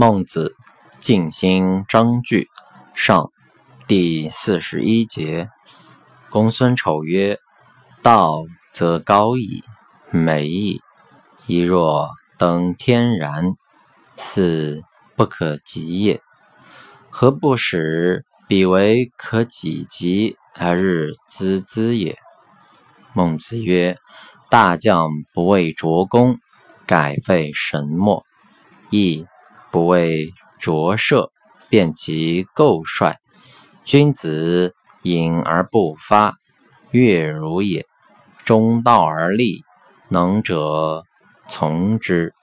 孟子尽心章句上第四十一节。公孙丑曰：“道则高矣，美矣，一若登天然，似不可及也。何不使彼为可己及而日孜孜也？”孟子曰：“大将不为拙功，改废神墨，亦不为着色，便其垢帅。君子隐而不发，悦如也。中道而立，能者从之。”